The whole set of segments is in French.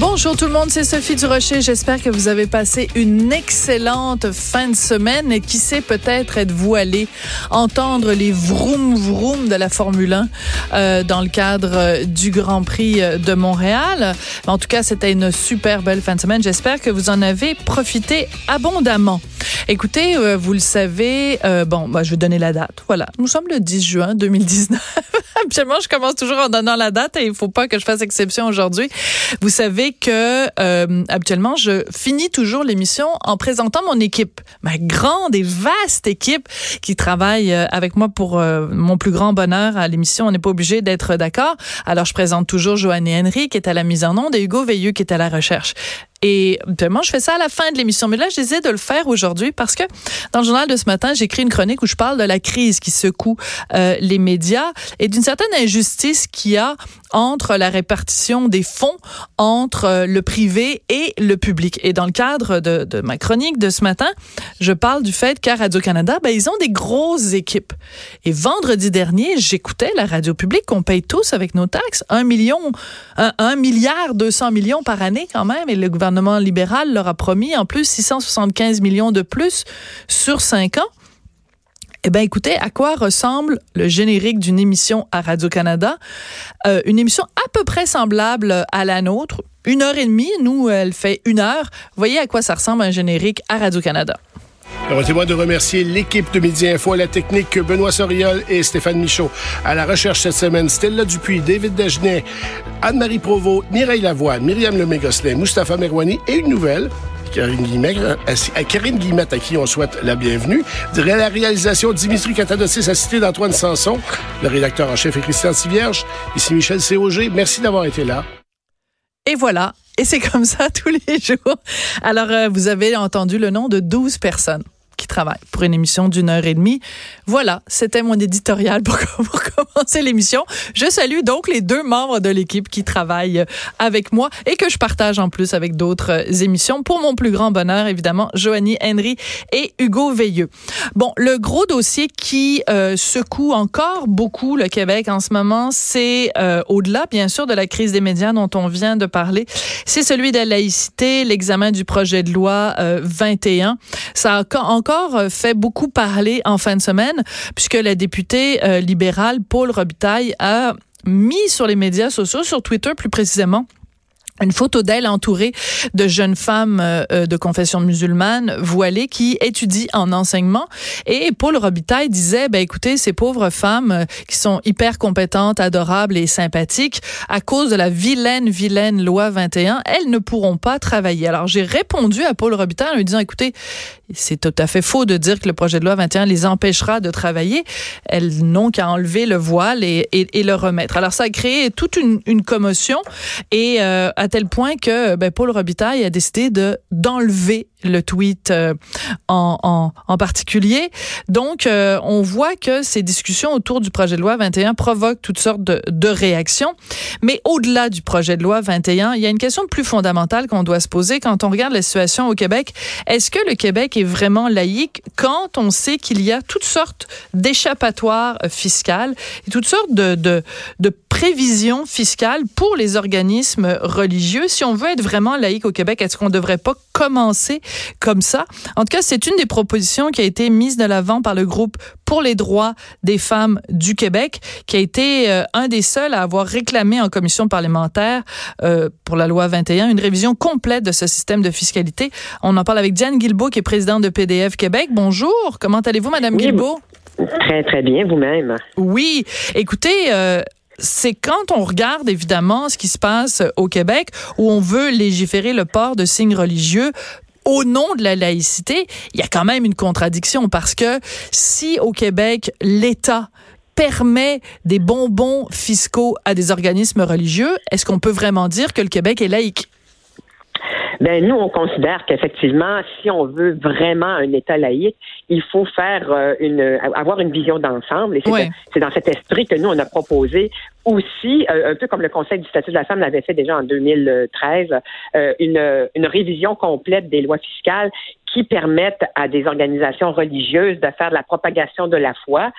Bonjour tout le monde, c'est Sophie Durocher. J'espère que vous avez passé une excellente fin de semaine et qui sait peut-être êtes-vous allé entendre les vroom vroom de la Formule 1 euh, dans le cadre euh, du Grand Prix euh, de Montréal. En tout cas, c'était une super belle fin de semaine. J'espère que vous en avez profité abondamment. Écoutez, euh, vous le savez, euh, bon, bah, je vais donner la date. Voilà, nous sommes le 10 juin 2019. Habituellement, je commence toujours en donnant la date et il faut pas que je fasse exception aujourd'hui. Vous savez que euh, habituellement, je finis toujours l'émission en présentant mon équipe, ma grande et vaste équipe qui travaille euh, avec moi pour euh, mon plus grand bonheur à l'émission. On n'est pas obligé d'être d'accord. Alors, je présente toujours Joanne Henry qui est à la mise en onde et Hugo Veilleux qui est à la recherche. Et vraiment, je fais ça à la fin de l'émission. Mais là, j'essaie de le faire aujourd'hui parce que dans le journal de ce matin, j'ai écrit une chronique où je parle de la crise qui secoue euh, les médias et d'une certaine injustice qu'il y a entre la répartition des fonds entre euh, le privé et le public. Et dans le cadre de, ma chronique de ce matin, je parle du fait qu'à Radio-Canada, ben, ils ont des grosses équipes. Et vendredi dernier, j'écoutais la radio publique qu'on paye tous avec nos taxes, un million, un, un milliard 200 millions par année quand même, et le libéral leur a promis en plus 675 millions de plus sur cinq ans. Eh bien, écoutez, à quoi ressemble le générique d'une émission à Radio-Canada? Euh, une émission à peu près semblable à la nôtre. Une heure et demie. Nous, elle fait une heure. Voyez à quoi ça ressemble un générique à Radio-Canada. Permettez-moi de remercier l'équipe de Midi Info, à la technique Benoît Soriol et Stéphane Michaud. À la recherche cette semaine, Stella Dupuis, David Dagenet, Anne-Marie Provost, Mireille Lavoie, Myriam Lemay-Gosselin, Mustapha Merwani et une nouvelle, Karine Guillemette, à Karine à qui on souhaite la bienvenue. De la réalisation, Dimitri Katadossis, assisté d'Antoine Sanson. Le rédacteur en chef est Christian Tivierge. Ici Michel C.O.G. Merci d'avoir été là. Et voilà. Et c'est comme ça tous les jours. Alors, euh, vous avez entendu le nom de 12 personnes qui travaillent pour une émission d'une heure et demie. Voilà, c'était mon éditorial pour, commencer l'émission. Je salue donc les deux membres de l'équipe qui travaillent avec moi et que je partage en plus avec d'autres émissions. Pour mon plus grand bonheur, évidemment, Joanie Henry et Hugo Veilleux. Bon, le gros dossier qui euh, secoue encore beaucoup le Québec en ce moment, c'est euh, au-delà, bien sûr, de la crise des médias dont on vient de parler, c'est celui de la laïcité, l'examen du projet de loi euh, 21. Ça a encore fait beaucoup parler en fin de semaine, puisque la députée euh, libérale Paul Robitaille a mis sur les médias sociaux, sur Twitter plus précisément, une photo d'elle entourée de jeunes femmes euh, de confession musulmane voilées qui étudient en enseignement. Et Paul Robitaille disait, ben écoutez, ces pauvres femmes euh, qui sont hyper compétentes, adorables et sympathiques, à cause de la vilaine, vilaine loi 21, elles ne pourront pas travailler. Alors j'ai répondu à Paul Robitaille en lui disant, écoutez, c'est tout à fait faux de dire que le projet de loi 21 les empêchera de travailler. Elles n'ont qu'à enlever le voile et, et, et, le remettre. Alors ça a créé toute une, une commotion et euh, tel point que ben, Paul Robitaille a décidé de d'enlever le tweet euh, en, en, particulier. Donc, euh, on voit que ces discussions autour du projet de loi 21 provoquent toutes sortes de, réactions. Mais au-delà du projet de loi 21, il y a une question plus fondamentale qu'on doit se poser quand on regarde la situation au Québec. Est-ce que le Québec est vraiment laïque quand on sait qu'il y a toutes sortes d'échappatoires fiscales et toutes sortes de, de prévisions fiscales pour les organismes religieux? Si on veut être vraiment laïque au Québec, est-ce qu'on ne devrait pas commencer comme ça? En tout cas, c'est une des propositions qui a été mise de l'avant par le groupe pour les droits des femmes du Québec, qui a été euh, un des seuls à avoir réclamé en commission parlementaire euh, pour la loi 21 une révision complète de ce système de fiscalité. On en parle avec Diane Guilbeault, qui est présidente de PDF Québec. Bonjour, comment allez-vous, Madame oui, Guilbeault? Très, très bien, vous-même. Oui, écoutez, euh, c'est quand on regarde évidemment ce qui se passe au Québec où on veut légiférer le port de signes religieux au nom de la laïcité, il y a quand même une contradiction parce que si au Québec, l'État permet des bonbons fiscaux à des organismes religieux, est-ce qu'on peut vraiment dire que le Québec est laïque? Ben nous, on considère qu'effectivement, si on veut vraiment un État laïque, il faut faire euh, une avoir une vision d'ensemble. Et c'est dans cet esprit que nous, on a proposé aussi, euh, un peu comme le Conseil du statut de la femme l'avait fait déjà en 2013, euh, une, une révision complète des lois fiscales qui permettent à des organisations religieuses de faire de la propagation de la foi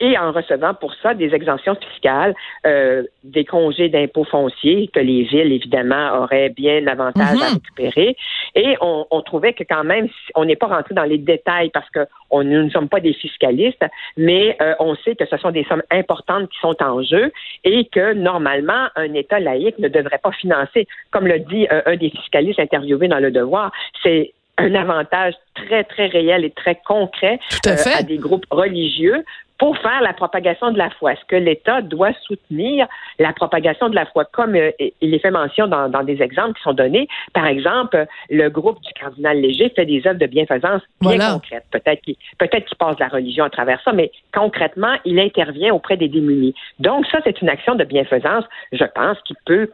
et en recevant pour ça des exemptions fiscales, euh, des congés d'impôts fonciers que les villes, évidemment, auraient bien avantage à mhm. récupérer. Et on, on, trouvait que quand même, on n'est pas rentré dans les détails parce que on, nous ne sommes pas des fiscalistes, mais euh, on sait que ce sont des sommes importantes qui sont en jeu et que normalement, un État laïque ne devrait pas financer, comme le dit euh, un des fiscalistes interviewés dans Le Devoir, c'est un avantage très, très réel et très concret à, à, des groupes religieux pour faire la propagation de la foi. Est-ce que l'État doit soutenir la propagation de la foi, comme euh, il est fait mention dans, des exemples qui sont donnés? Par exemple, le groupe du cardinal Léger fait des œuvres de bienfaisance bien concrètes. Peut-être qu'il peut-être qu'il passe la religion à travers ça, mais concrètement, il intervient auprès des démunis. Donc ça, c'est une action de bienfaisance, je pense, qui peut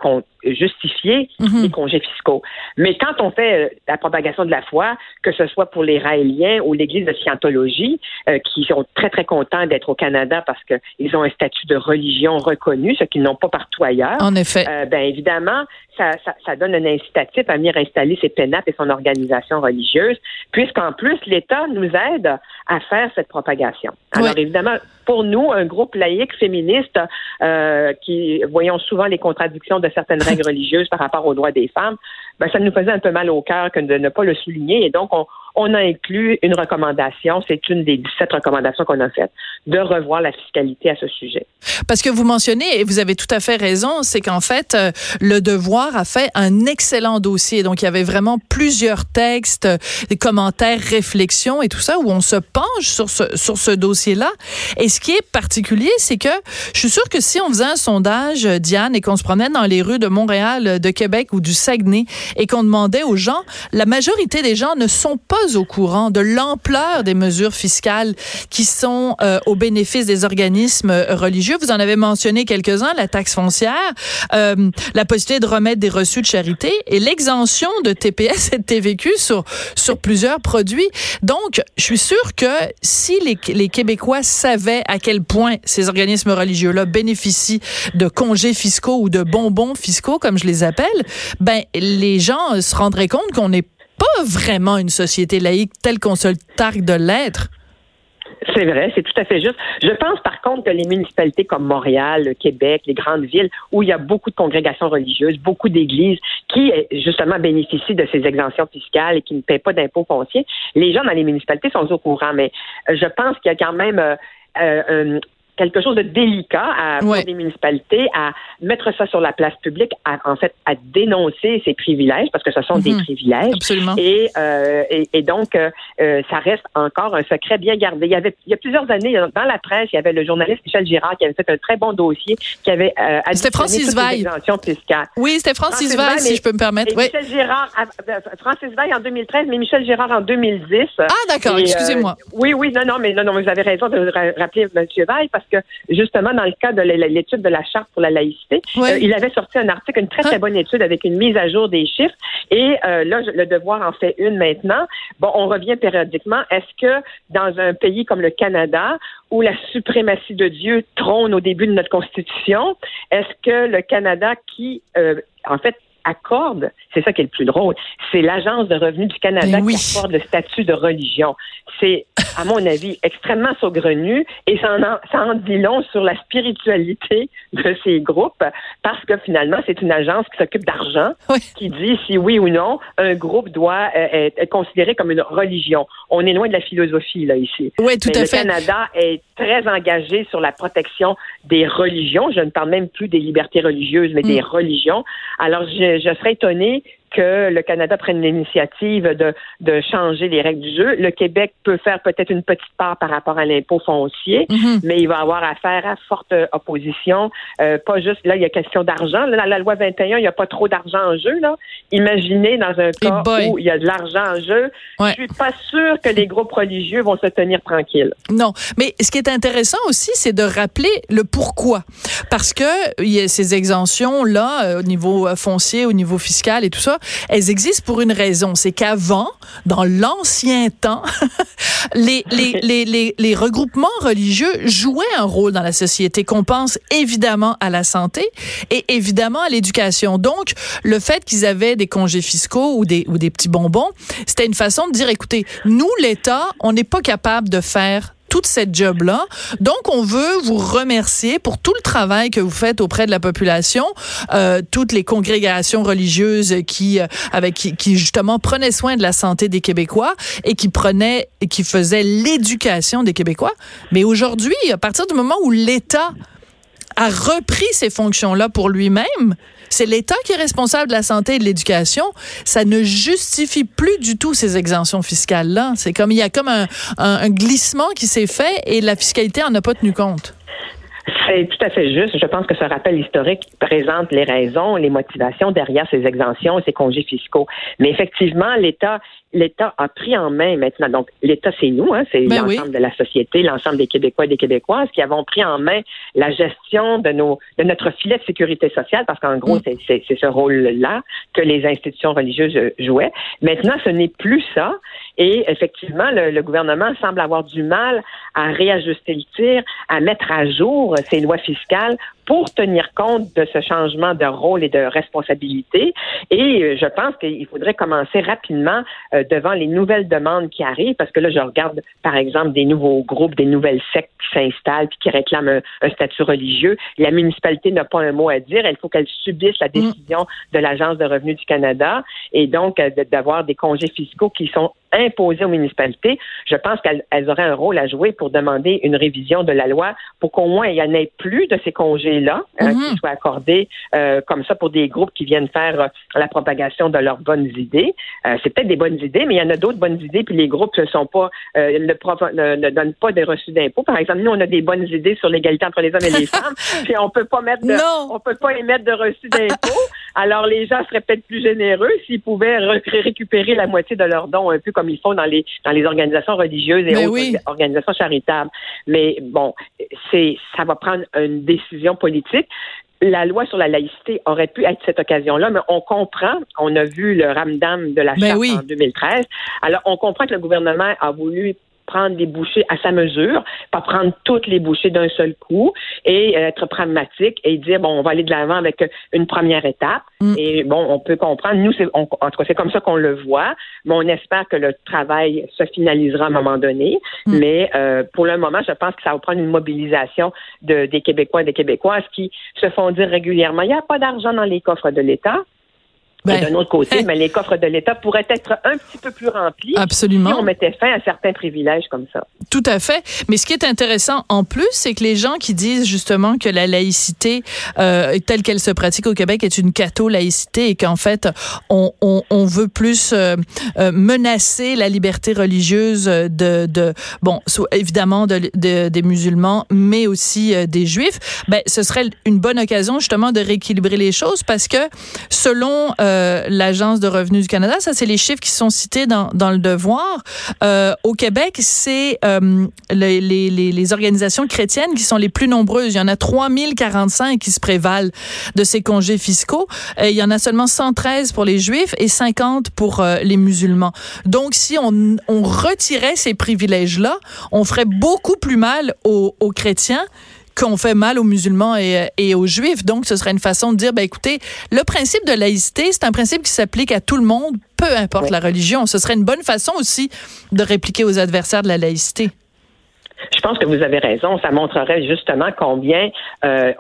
justifier mhm. les congés fiscaux. Mais quand on fait euh, la propagation de la foi, que ce soit pour les Raéliens ou l'Église de Scientologie, euh, qui sont très, très contents d'être au Canada parce qu'ils ont un statut de religion reconnu, ce qu'ils n'ont pas partout ailleurs. En effet. Euh, ben évidemment, ça, ça, ça, donne un incitatif à venir installer ses pénates et son organisation religieuse, puisqu'en plus, l'État nous aide à faire cette propagation. Alors évidemment, pour nous, un groupe laïque féministe euh, qui voyons souvent les contradictions de certaines règles religieuses par rapport aux droits des femmes, ben, ça nous faisait un peu mal au cœur que de ne pas le souligner. Et donc, on, on a inclus une recommandation, c'est une des 17 recommandations qu'on a faites, de revoir la fiscalité à ce sujet. Parce que vous mentionnez, et vous avez tout à fait raison, c'est qu'en fait, euh, le devoir a fait un excellent dossier. Donc, il y avait vraiment plusieurs textes, des commentaires, réflexions et tout ça, où on se penche sur ce, sur ce dossier-là. Et ce qui est particulier, c'est que je suis sûre que si on faisait un sondage, Diane, et qu'on se promenait dans les rues de Montréal, de Québec ou du Saguenay, et qu'on demandait aux gens, la majorité des gens ne sont pas au courant de l'ampleur des mesures fiscales qui sont euh, au bénéfice des organismes euh, religieux. Vous en avez mentionné quelques-uns, la taxe foncière, euh, la possibilité de remettre des reçus de charité et l'exemption de TPS et de TVQ sur, sur plusieurs produits. Donc, je suis sûre que si les, les Québécois savaient à quel point ces organismes religieux-là bénéficient de congés fiscaux ou de bonbons fiscaux, comme je les appelle, ben, les gens se rendraient compte qu'on est pas vraiment une société laïque telle qu'on se targue de l'être. C'est vrai, c'est tout à fait juste. Je pense par contre que les municipalités comme Montréal, Québec, les grandes villes où il y a beaucoup de congrégations religieuses, beaucoup d'églises qui justement bénéficient de ces exemptions fiscales et qui ne paient pas d'impôts fonciers, les gens dans les municipalités sont au courant, mais je pense qu'il y a quand même euh, euh, quelque chose de délicat à, pour des municipalités à mettre ça sur la place publique, à, en fait, à dénoncer ces privilèges parce que ce sont des mhm. privilèges. Absolument. Et, euh, et, et, donc, euh, euh, ça reste encore un secret bien gardé. Il y avait, il y a plusieurs années, dans la presse, il y avait le journaliste Michel Girard qui avait fait un très bon dossier, qui avait euh, C'était Francis Veil. Oui, c'était Francis, Veil, si je peux me permettre. Oui. Michel Girard, Francis Veil en 2013, mais Michel Girard en 2010. Ah, d'accord, excusez-moi. oui, oui, non, non, mais non, non, vous avez raison de rappeler M. Veil parce que justement, dans le cadre de l'étude de la charte pour la laïcité, euh, il avait sorti un article, une très, très ah. bonne étude avec une mise à jour des chiffres. Et euh, là, le devoir en fait une maintenant. Bon, on revient périodiquement. Est-ce que dans un pays comme le Canada, où la suprématie de Dieu trône au début de notre Constitution, est-ce que le Canada qui, euh, en fait, accorde, c'est ça qui est le plus drôle, c'est l'Agence de revenus du Canada ben qui accorde le statut de religion. C'est, à mon avis, extrêmement saugrenu et ça en, ça en dit long sur la spiritualité de ces groupes parce que finalement, c'est une agence qui s'occupe d'argent, qui dit si oui ou non un groupe doit euh, être, considéré comme une religion. On est loin de la philosophie, là, ici. Oui, tout Mais à le Canada est très engagé sur la protection des religions. Je ne parle même plus des libertés religieuses, mais des mm. religions. Alors, je, je serais étonnée que le Canada prenne l'initiative de, de changer les règles du jeu. Le Québec peut faire peut-être une petite part par rapport à l'impôt foncier, mhm. mais il va avoir affaire à forte opposition. Euh, pas juste, là, il y a question d'argent. Dans la loi 21, il n'y a pas trop d'argent en jeu. Là. Imaginez dans un cas où il y a de l'argent en jeu. Je suis pas sûre que les groupes religieux vont se tenir tranquilles. Non, mais ce qui est intéressant aussi, c'est de rappeler le pourquoi. Parce que il y a ces exemptions-là, euh, au niveau euh, foncier, au niveau fiscal et tout ça, elles existent pour une raison. C'est qu'avant, dans l'ancien temps, les, les, les, les, les regroupements religieux jouaient un rôle dans la société, qu'on pense évidemment à la santé et évidemment à l'éducation. Donc, le fait qu'ils avaient des congés fiscaux ou des, ou des petits bonbons, c'était une façon de dire, écoutez, nous, l'État, on n'est pas capable de faire toute cette job-là. Donc, on veut vous remercier pour tout le travail que vous faites auprès de la population, euh, toutes les congrégations religieuses qui, euh, avec qui, qui, justement prenaient soin de la santé des Québécois et qui prenaient, et qui faisaient l'éducation des Québécois. Mais aujourd'hui, à partir du moment où l'État a repris ces fonctions-là pour lui-même, c'est l'État qui est responsable de la santé et de l'éducation. Ça ne justifie plus du tout ces exemptions fiscales-là. C'est comme il y a comme un, glissement qui s'est fait et la fiscalité en a pas tenu compte. C'est tout à fait juste. Je pense que ce rappel historique présente les raisons, les motivations derrière ces exemptions et ces congés fiscaux. Mais effectivement, l'État l'État a pris en main maintenant. Donc, l'État, c'est nous, hein, c'est ben l'ensemble de la société, l'ensemble des Québécois et des Québécoises qui avons pris en main la gestion de nos de notre filet de sécurité sociale, parce qu'en gros, mm. c'est ce rôle-là que les institutions religieuses jouaient. Maintenant, ce n'est plus ça. Et effectivement, le, le, gouvernement semble avoir du mal à réajuster le tir, à mettre à jour ses lois fiscales pour tenir compte de ce changement de rôle et de responsabilité. Et euh, je pense qu'il faudrait commencer rapidement euh, devant les nouvelles demandes qui arrivent, parce que là, je regarde, par exemple, des nouveaux groupes, des nouvelles sectes qui s'installent puis qui réclament un, statut religieux. La municipalité n'a pas un mot à dire. Il faut qu'elle subisse la mm. décision de l'Agence de revenus du Canada et donc euh, d'avoir des congés fiscaux qui sont imposés aux municipalités. Je pense qu'elles auraient un rôle à jouer pour demander une révision de la loi pour qu'au moins il n'y en ait plus de ces congés-là hein, qui mhm. soient accordés euh, comme ça pour des groupes qui viennent faire euh, la propagation de leurs bonnes idées. Euh, c'est peut-être des bonnes idées, mais il y en a d'autres bonnes idées, puis les groupes ne sont pas ne, ne, donnent pas des reçus d'impôts. Par exemple, nous, on a des bonnes idées sur l'égalité entre les hommes et les femmes, puis on peut pas mettre de, on peut pas émettre de reçus d'impôts. Alors les gens seraient peut-être plus généreux s'ils pouvaient récupérer la moitié de leurs dons, un peu comme ils font dans les dans les organisations religieuses et autres organisations charitables. Mais bon, c'est ça va prendre une décision politique. La loi sur la laïcité aurait pu être cette occasion-là, mais on comprend, on a vu le ramdam de la charte en 2013, alors on comprend que le gouvernement a voulu prendre des bouchées à sa mesure, pas prendre toutes les bouchées d'un seul coup et euh, être pragmatique et dire bon on va aller de l'avant avec une première étape. Mm. et bon on peut comprendre. Nous c'est en tout cas c'est comme ça qu'on le voit. Mais on espère que le travail se finalisera à un moment donné. Mm. mais euh, pour le moment je pense que ça va prendre une mobilisation de, des Québécois et des Québécoises qui se font dire régulièrement il n'y a pas d'argent dans les coffres de l'État ben, d'un autre côté, mais les coffres de l'État pourraient être un petit peu plus remplis Absolument. si on mettait fin à certains privilèges comme ça. Tout à fait. Mais ce qui est intéressant en plus, c'est que les gens qui disent justement que la laïcité euh, telle qu'elle se pratique au Québec est une catho-laïcité et qu'en fait, on, on, on, veut plus euh, euh menacer la liberté religieuse de, de bon, évidemment de, de, des musulmans, mais aussi euh, des juifs. Ben, ce serait une bonne occasion justement de rééquilibrer les choses parce que selon euh, euh, l'Agence de revenus du Canada. Ça, c'est les chiffres qui sont cités dans, le devoir. Euh, au Québec, c'est euh, les, organisations chrétiennes qui sont les plus nombreuses. Il y en a 3045 qui se prévalent de ces congés fiscaux. il y en a seulement 113 pour les juifs et 50 pour les musulmans. Donc, si on, retirait ces privilèges-là, on ferait beaucoup plus mal aux chrétiens qu'on fait mal aux musulmans et, et, aux juifs. Donc, ce serait une façon de dire, ben écoutez, le principe de laïcité, c'est un principe qui s'applique à tout le monde, peu importe la religion. Ce serait une bonne façon aussi de répliquer aux adversaires de la laïcité. Je pense que vous avez raison. Ça montrerait justement combien euh,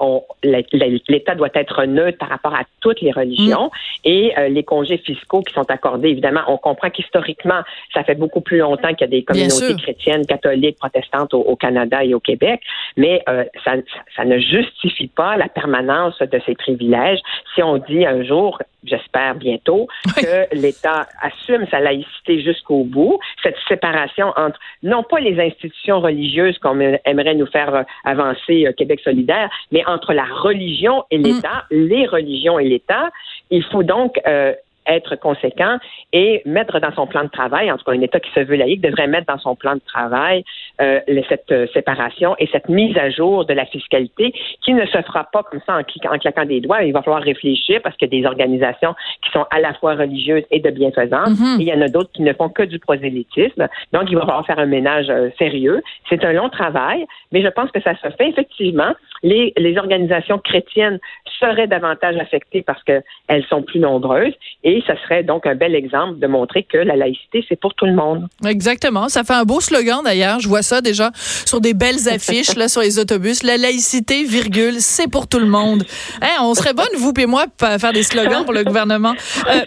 l'État doit être neutre par rapport à toutes les religions mm. et euh, les congés fiscaux qui sont accordés. Évidemment, on comprend qu'historiquement, ça fait beaucoup plus longtemps qu'il y a des communautés chrétiennes, catholiques, protestantes au, Canada et au Québec, mais euh, ça, ça ne justifie pas la permanence de ces privilèges. Si on dit un jour, j'espère bientôt, que l'État assume sa laïcité jusqu'au bout, cette séparation entre non pas les institutions religieuses qu'on aimerait nous faire euh, avancer euh, Québec solidaire, mais entre la religion et mm. l'État, les religions et l'État. Il faut donc euh, être conséquent et mettre dans son plan de travail, en tout cas un État qui se veut laïque devrait mettre dans son plan de travail euh, cette euh, séparation et cette mise à jour de la fiscalité qui ne se fera pas comme ça en, en claquant des doigts. Il va falloir réfléchir parce qu'il y a des organisations qui sont à la fois religieuses et de bienfaisance mm-hmm. et il y en a d'autres qui ne font que du prosélytisme. Donc, il va falloir faire un ménage euh, sérieux. C'est un long travail, mais je pense que ça se fait effectivement. Les, les organisations chrétiennes seraient davantage affectées parce qu'elles sont plus nombreuses et ça serait donc un bel exemple de montrer que la laïcité, c'est pour tout le monde. Exactement. Ça fait un beau slogan d'ailleurs. Je vois ça déjà sur des belles affiches là sur les autobus. La laïcité, virgule, c'est pour tout le monde. Hein, on serait bonne, vous et moi, à faire des slogans pour le gouvernement. Euh,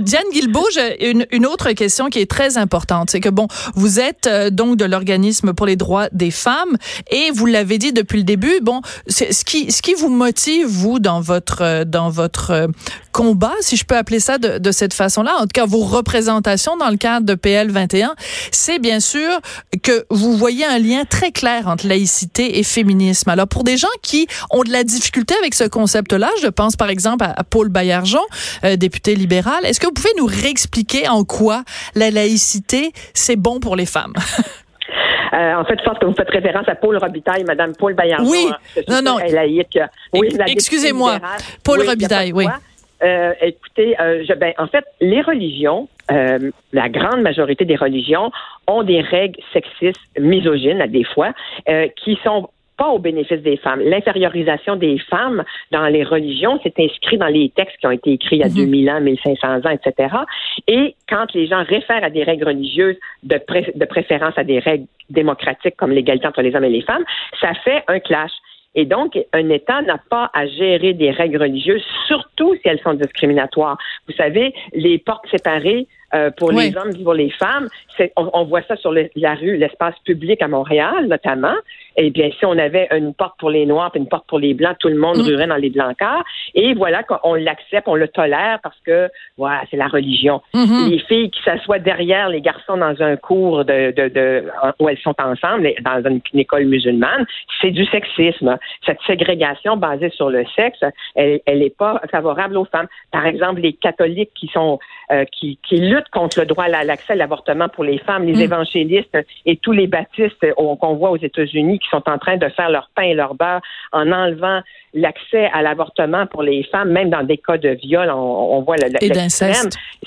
Diane Guilbeault, j'ai une, une, autre question qui est très importante. C'est que, bon, vous êtes euh, donc de l'organisme pour les droits des femmes et vous l'avez dit depuis le début, bon, ce qui, ce qui vous motive, vous, dans votre, euh, dans votre combat, si je peux appeler ça de, de cette façon-là, en tout cas vos représentations dans le cadre de PL 21, c'est bien sûr que vous voyez un lien très clair entre laïcité et féminisme. Alors pour des gens qui ont de la difficulté avec ce concept-là, je pense par exemple à, Paul Bayarjon, euh, député libéral, est-ce que vous pouvez nous réexpliquer en quoi la laïcité, c'est bon pour les femmes? Euh, en fait, je pense que vous faites référence à Paul Robitaille, Madame Paul Bayarjon. Oui, non, non. Laïque. Oui, Excusez-moi, Paul Robitaille, oui. Euh, écoutez, euh, je, ben, en fait, les religions, euh, la grande majorité des religions ont des règles sexistes, misogynes, à des fois, qui sont pas au bénéfice des femmes. L'infériorisation des femmes dans les religions, c'est inscrit dans les textes qui ont été écrits il y a 2000 mhm. ans, 1500 ans, etc. Et quand les gens réfèrent à des règles religieuses de, de préférence à des règles démocratiques comme l'égalité entre les hommes et les femmes, ça fait un clash. Et donc, un État n'a pas à gérer des règles religieuses, surtout si elles sont discriminatoires. Vous savez, les portes séparées euh, pour les hommes et pour les femmes, on, on, voit ça sur la rue, l'espace public à Montréal notamment. Eh bien, si on avait une porte pour les Noirs et une porte pour les Blancs, tout le monde mm. ruerait dans les Blancards. Et voilà qu'on l'accepte, on le tolère parce que, voilà, c'est la religion. Mm-hmm. Les filles qui s'assoient derrière les garçons dans un cours de, de, de où elles sont ensemble, dans une, école musulmane, c'est du sexisme. Cette ségrégation basée sur le sexe, elle n'est pas favorable aux femmes. Par exemple, les catholiques qui sont euh, qui, qui luttent contre le droit à l'accès à l'avortement pour les femmes, les mm. évangélistes et tous les baptistes qu'on voit aux États-Unis qui sont en train de faire leur pain et leur beurre en enlevant l'accès à l'avortement pour les femmes, même dans des cas de viol, on, voit le,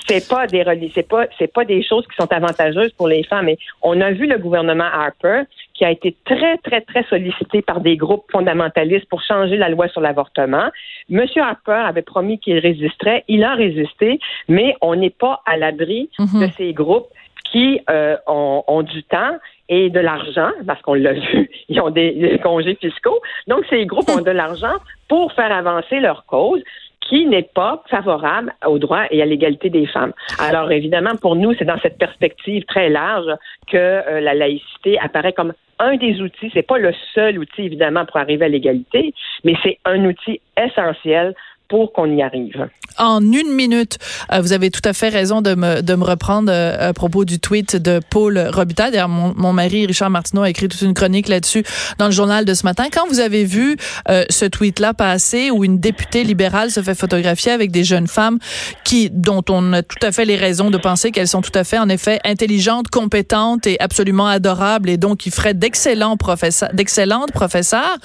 C'est pas des c'est pas c'est pas des choses qui sont avantageuses pour les femmes. Et on a vu le gouvernement Harper qui a été très très très sollicité par des groupes fondamentalistes pour changer la loi sur l'avortement. Monsieur Harper avait promis qu'il résisterait, il a résisté, mais on n'est pas à l'abri mhm. de ces groupes qui euh, ont, du temps et de l'argent, parce qu'on l'a vu, ils ont des, congés fiscaux. Donc, ces groupes ont de l'argent pour faire avancer leur cause qui n'est pas favorable aux droits et à l'égalité des femmes. Alors évidemment, pour nous, c'est dans cette perspective très large que euh, la laïcité apparaît comme un des outils. C'est pas le seul outil évidemment pour arriver à l'égalité, mais c'est un outil essentiel pour qu'on y arrive. En une minute, euh, vous avez tout à fait raison de me, de me reprendre euh, à propos du tweet de Paul Robitaille. D'ailleurs, mon, mon, mari, Richard Martineau, a écrit toute une chronique là-dessus dans le journal de ce matin. Quand vous avez vu euh, ce tweet-là passer où une députée libérale se fait photographier avec des jeunes femmes qui, dont on a tout à fait les raisons de penser qu'elles sont tout à fait, en effet, intelligentes, compétentes et absolument adorables et donc qui feraient d'excellents professeurs, d'excellentes professeurs,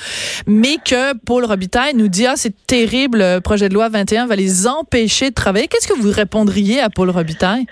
mais que Paul Robitaille nous dit, ah, c'est terrible, projet de loi 21 va les empêcher de travailler. Qu'est-ce que vous répondriez à Paul Robitaille?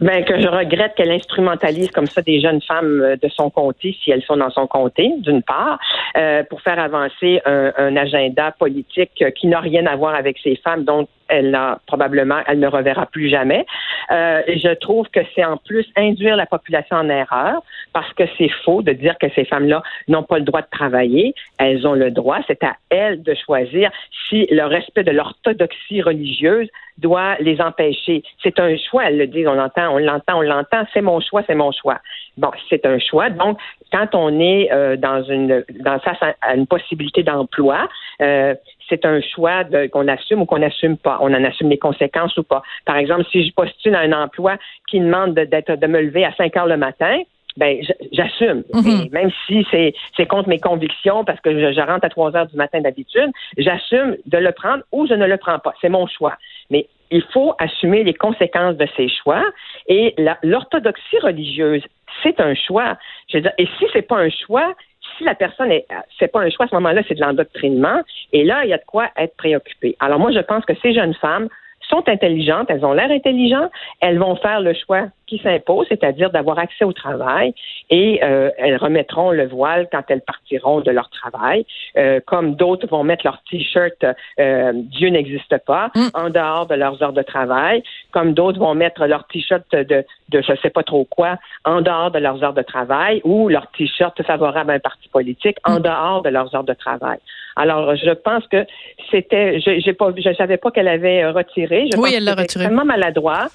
Ben, que je regrette qu'elle instrumentalise comme ça des jeunes femmes euh, de son comté, si elles sont dans son comté, d'une part, euh, pour faire avancer un, agenda politique qui n'a rien à voir avec ces femmes dont elle probablement, elle ne reverra plus jamais. Euh, et je trouve que c'est en plus induire la population en erreur parce que c'est faux de dire que ces femmes-là n'ont pas le droit de travailler. Elles ont le droit. C'est à elles de choisir si le respect de l'orthodoxie religieuse doit les empêcher. C'est un choix, elles le disent, on l'entend, on l'entend, on l'entend, c'est mon choix, c'est mon choix. Bon, c'est un choix. Donc, quand on est euh, dans une dans face à, une possibilité d'emploi, euh, c'est un choix qu'on assume ou qu'on n'assume pas. On en assume les conséquences ou pas. Par exemple, si je postule à un emploi qui demande d'être de me lever à 5 heures le matin, ben j'assume. Mhm. Même si c'est contre mes convictions parce que je, je rentre à 3 heures du matin d'habitude, j'assume de le prendre ou je ne le prends pas. C'est mon choix. Mais il faut assumer les conséquences de ses choix. Et l'orthodoxie religieuse, c'est un choix. Je veux dire, et si c'est pas un choix, si la personne est, c'est pas un choix à ce moment-là, c'est de l'endoctrinement. Et là, il y a de quoi être préoccupé. Alors moi, je pense que ces jeunes femmes sont intelligentes, elles ont l'air intelligentes, elles vont faire le choix qui s'impose, c'est-à-dire d'avoir accès au travail, et euh, elles remettront le voile quand elles partiront de leur travail, euh, comme d'autres vont mettre leur t-shirt euh, Dieu n'existe pas mm. en dehors de leurs heures de travail, comme d'autres vont mettre leur t-shirt de, de je sais pas trop quoi en dehors de leurs heures de travail ou leur t-shirt favorable à un parti politique en mm. dehors de leurs heures de travail. Alors, je pense que c'était, je, j'ai pas, je savais pas qu'elle avait retiré. Je oui, pense elle l'a retiré. Extrêmement maladroit.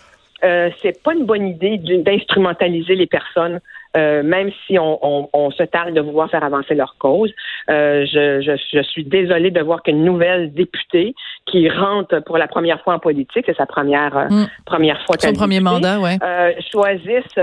Euh, c'est pas une bonne idée d'instrumentaliser les personnes, euh, même si on, on, se tarde de vouloir faire avancer leur cause. Euh, je, je, je, suis désolée de voir qu'une nouvelle députée qui rentre pour la première fois en politique, c'est sa première euh, mm. première fois son premier mandat, ouais. Euh, choisisse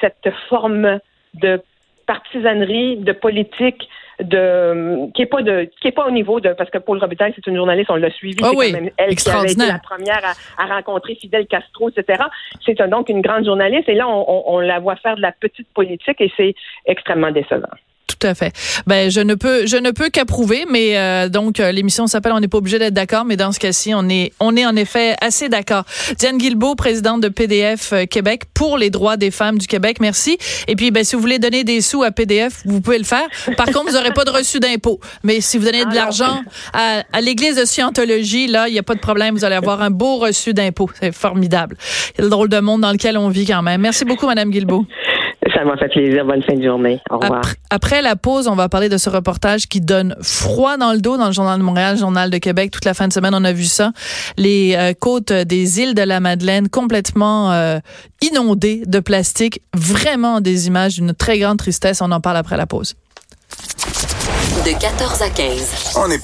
cette forme de partisanerie, de politique de qui est pas de qui est pas au niveau de parce que Paul Robitaille c'est une journaliste on l'a suivi oh oui, quand même elle qui avait été la première à, rencontrer Fidel Castro etc c'est donc une grande journaliste et là on, on la voit faire de la petite politique et c'est extrêmement décevant tout à fait. Ben je ne peux je ne peux qu'approuver, mais euh, donc euh, l'émission s'appelle On n'est pas obligé d'être d'accord, mais dans ce cas-ci on est on est en effet assez d'accord. Diane Guilbeault, présidente de PDF euh, Québec pour les droits des femmes du Québec, merci. Et puis ben si vous voulez donner des sous à PDF, vous pouvez le faire. Par contre, vous n'aurez pas de reçu d'impôt. Mais si vous donnez de l'argent à, à l'église de Scientologie, là il n'y a pas de problème, vous allez avoir un beau reçu d'impôt. C'est formidable. C'est le drôle de monde dans lequel on vit quand même. Merci beaucoup, Madame Guilbeault. Ça m'a fait plaisir. Bonne fin de journée. Au revoir. Après, la pause, on va parler de ce reportage qui donne froid dans le dos dans le Journal de Montréal, Journal de Québec. Toute la fin de semaine, on a vu ça. Les euh, côtes des îles de la Madeleine complètement euh, inondées de plastique. Vraiment des images d'une très grande tristesse. On en parle après la pause. De 14 à 15. On est